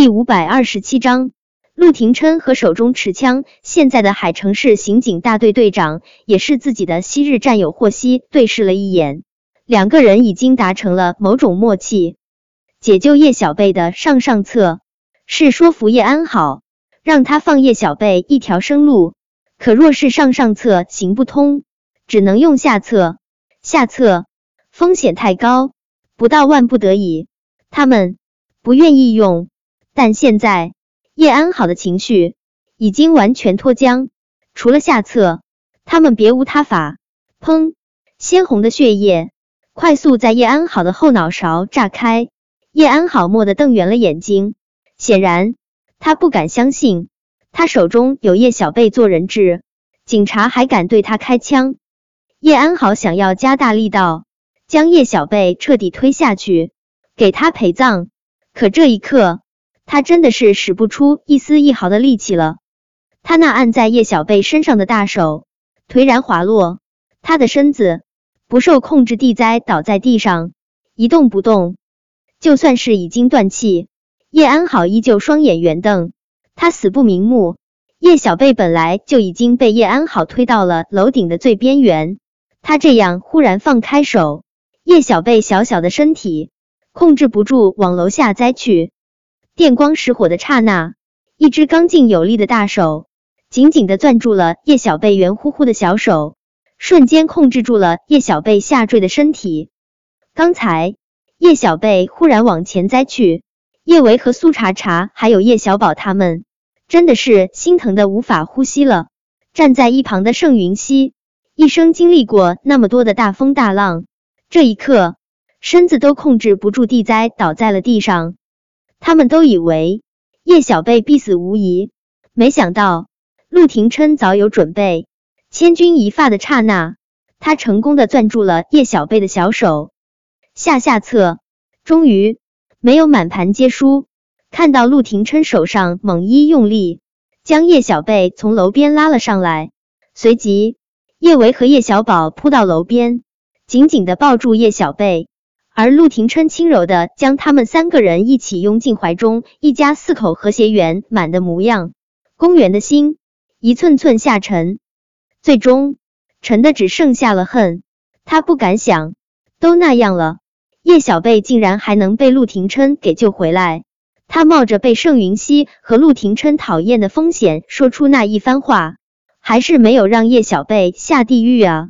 第五百二十七章，陆廷琛和手中持枪现在的海城市刑警大队队长，也是自己的昔日战友霍希对视了一眼，两个人已经达成了某种默契。解救叶小贝的上上策是说服叶安好，让他放叶小贝一条生路。可若是上上策行不通，只能用下策。下策风险太高，不到万不得已，他们不愿意用。但现在叶安好的情绪已经完全脱缰，除了下策，他们别无他法。砰！鲜红的血液快速在叶安好的后脑勺炸开，叶安好蓦地瞪圆了眼睛，显然他不敢相信，他手中有叶小贝做人质，警察还敢对他开枪。叶安好想要加大力道，将叶小贝彻底推下去，给他陪葬，可这一刻。他真的是使不出一丝一毫的力气了。他那按在叶小贝身上的大手颓然滑落，他的身子不受控制地栽倒在地上，一动不动。就算是已经断气，叶安好依旧双眼圆瞪。他死不瞑目。叶小贝本来就已经被叶安好推到了楼顶的最边缘，他这样忽然放开手，叶小贝小小的身体控制不住往楼下栽去。电光石火的刹那，一只刚劲有力的大手紧紧的攥住了叶小贝圆乎乎的小手，瞬间控制住了叶小贝下坠的身体。刚才叶小贝忽然往前栽去，叶维和苏茶茶还有叶小宝他们真的是心疼的无法呼吸了。站在一旁的盛云熙，一生经历过那么多的大风大浪，这一刻身子都控制不住地栽倒在了地上。他们都以为叶小贝必死无疑，没想到陆廷琛早有准备。千钧一发的刹那，他成功的攥住了叶小贝的小手。下下策，终于没有满盘皆输。看到陆廷琛手上猛一用力，将叶小贝从楼边拉了上来。随即，叶维和叶小宝扑到楼边，紧紧的抱住叶小贝。而陆廷琛轻柔的将他们三个人一起拥进怀中，一家四口和谐圆满的模样。公园的心一寸寸下沉，最终沉的只剩下了恨。他不敢想，都那样了，叶小贝竟然还能被陆廷琛给救回来。他冒着被盛云熙和陆廷琛讨厌的风险，说出那一番话，还是没有让叶小贝下地狱啊！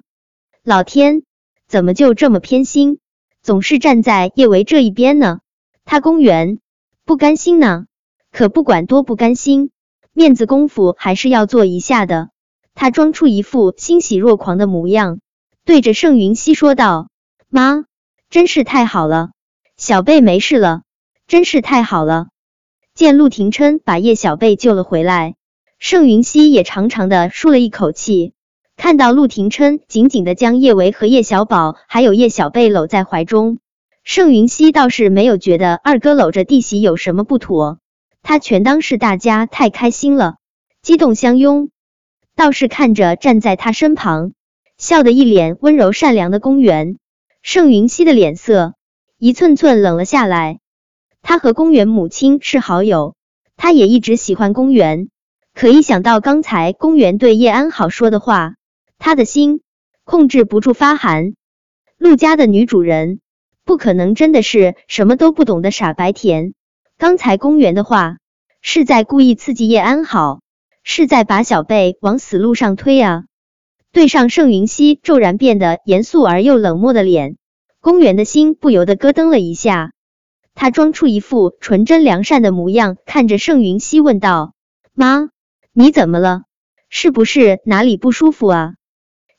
老天，怎么就这么偏心？总是站在叶维这一边呢，他公园不甘心呢。可不管多不甘心，面子功夫还是要做一下的。他装出一副欣喜若狂的模样，对着盛云熙说道：“妈，真是太好了，小贝没事了，真是太好了。”见陆廷琛把叶小贝救了回来，盛云熙也长长的舒了一口气。看到陆廷琛紧紧的将叶维和叶小宝还有叶小贝搂在怀中，盛云熙倒是没有觉得二哥搂着弟媳有什么不妥，他全当是大家太开心了，激动相拥。倒是看着站在他身旁笑得一脸温柔善良的公园，盛云熙的脸色一寸寸冷了下来。他和公园母亲是好友，他也一直喜欢公园，可一想到刚才公园对叶安好说的话，他的心控制不住发寒。陆家的女主人不可能真的是什么都不懂的傻白甜。刚才公园的话是在故意刺激叶安好，是在把小贝往死路上推啊！对上盛云熙骤然变得严肃而又冷漠的脸，公园的心不由得咯噔了一下。他装出一副纯真良善的模样，看着盛云熙问道：“妈，你怎么了？是不是哪里不舒服啊？”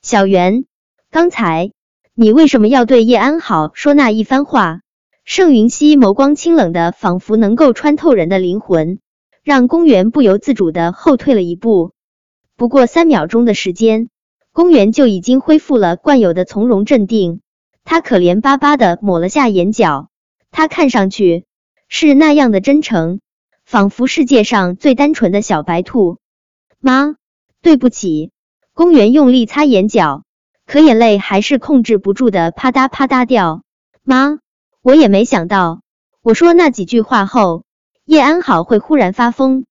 小袁，刚才你为什么要对叶安好说那一番话？盛云熙眸光清冷的，仿佛能够穿透人的灵魂，让公园不由自主的后退了一步。不过三秒钟的时间，公园就已经恢复了惯有的从容镇定。他可怜巴巴的抹了下眼角，他看上去是那样的真诚，仿佛世界上最单纯的小白兔。妈，对不起。公园用力擦眼角，可眼泪还是控制不住的啪嗒啪嗒掉。妈，我也没想到，我说那几句话后，叶安好会忽然发疯。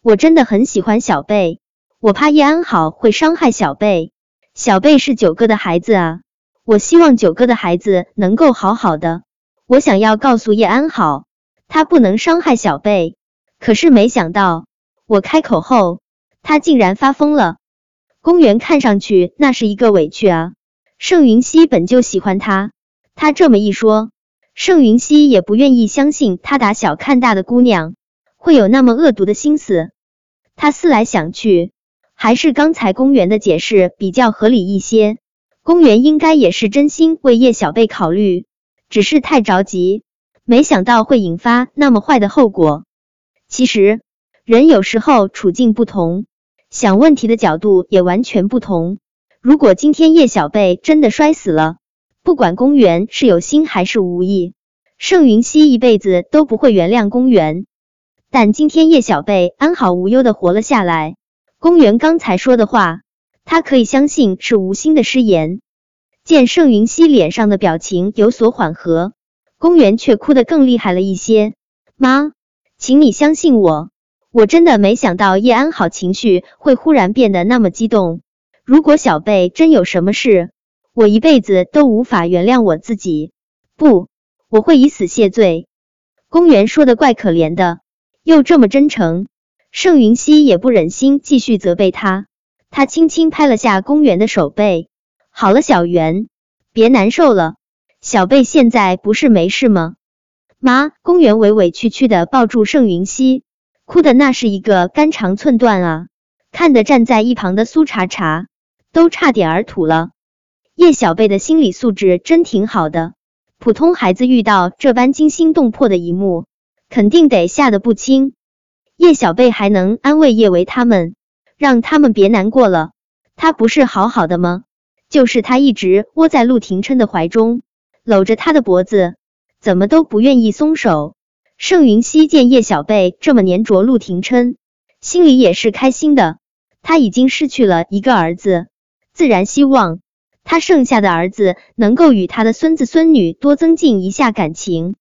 我真的很喜欢小贝，我怕叶安好会伤害小贝。小贝是九哥的孩子啊，我希望九哥的孩子能够好好的。我想要告诉叶安好，他不能伤害小贝。可是没想到，我开口后，他竟然发疯了。公园看上去那是一个委屈啊。盛云溪本就喜欢他，他这么一说。盛云溪也不愿意相信他打小看大的姑娘会有那么恶毒的心思。他思来想去，还是刚才公园的解释比较合理一些。公园应该也是真心为叶小贝考虑，只是太着急，没想到会引发那么坏的后果。其实人有时候处境不同，想问题的角度也完全不同。如果今天叶小贝真的摔死了，不管公园是有心还是无意，盛云熙一辈子都不会原谅公园。但今天叶小贝安好无忧的活了下来，公园刚才说的话，他可以相信是无心的失言。见盛云熙脸上的表情有所缓和，公园却哭得更厉害了一些。妈，请你相信我，我真的没想到叶安好情绪会忽然变得那么激动。如果小贝真有什么事，我一辈子都无法原谅我自己，不，我会以死谢罪。公园说的怪可怜的，又这么真诚，盛云熙也不忍心继续责备他，他轻轻拍了下公园的手背，好了，小袁，别难受了，小贝现在不是没事吗？妈，公园委委屈屈的抱住盛云熙，哭的那是一个肝肠寸断啊，看得站在一旁的苏茶茶都差点儿吐了。叶小贝的心理素质真挺好的，普通孩子遇到这般惊心动魄的一幕，肯定得吓得不轻。叶小贝还能安慰叶维他们，让他们别难过了。他不是好好的吗？就是他一直窝在陆廷琛的怀中，搂着他的脖子，怎么都不愿意松手。盛云熙见叶小贝这么粘着陆廷琛，心里也是开心的。他已经失去了一个儿子，自然希望。他剩下的儿子能够与他的孙子孙女多增进一下感情。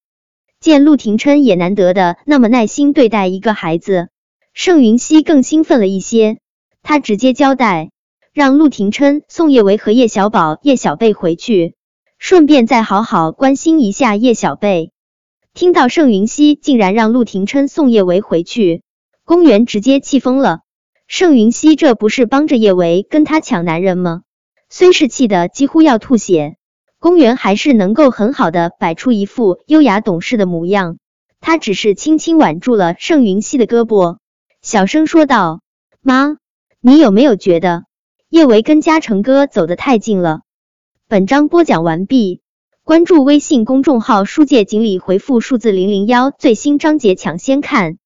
见陆廷琛也难得的那么耐心对待一个孩子，盛云熙更兴奋了一些。他直接交代，让陆廷琛送叶维和叶小宝、叶小贝回去，顺便再好好关心一下叶小贝。听到盛云熙竟然让陆廷琛送叶维回去，公园直接气疯了。盛云熙这不是帮着叶维跟他抢男人吗？虽是气得几乎要吐血，公园还是能够很好的摆出一副优雅懂事的模样。他只是轻轻挽住了盛云熙的胳膊，小声说道：“妈，你有没有觉得叶维跟嘉诚哥走得太近了？”本章播讲完毕，关注微信公众号“书界锦鲤”，回复数字零零幺，最新章节抢先看。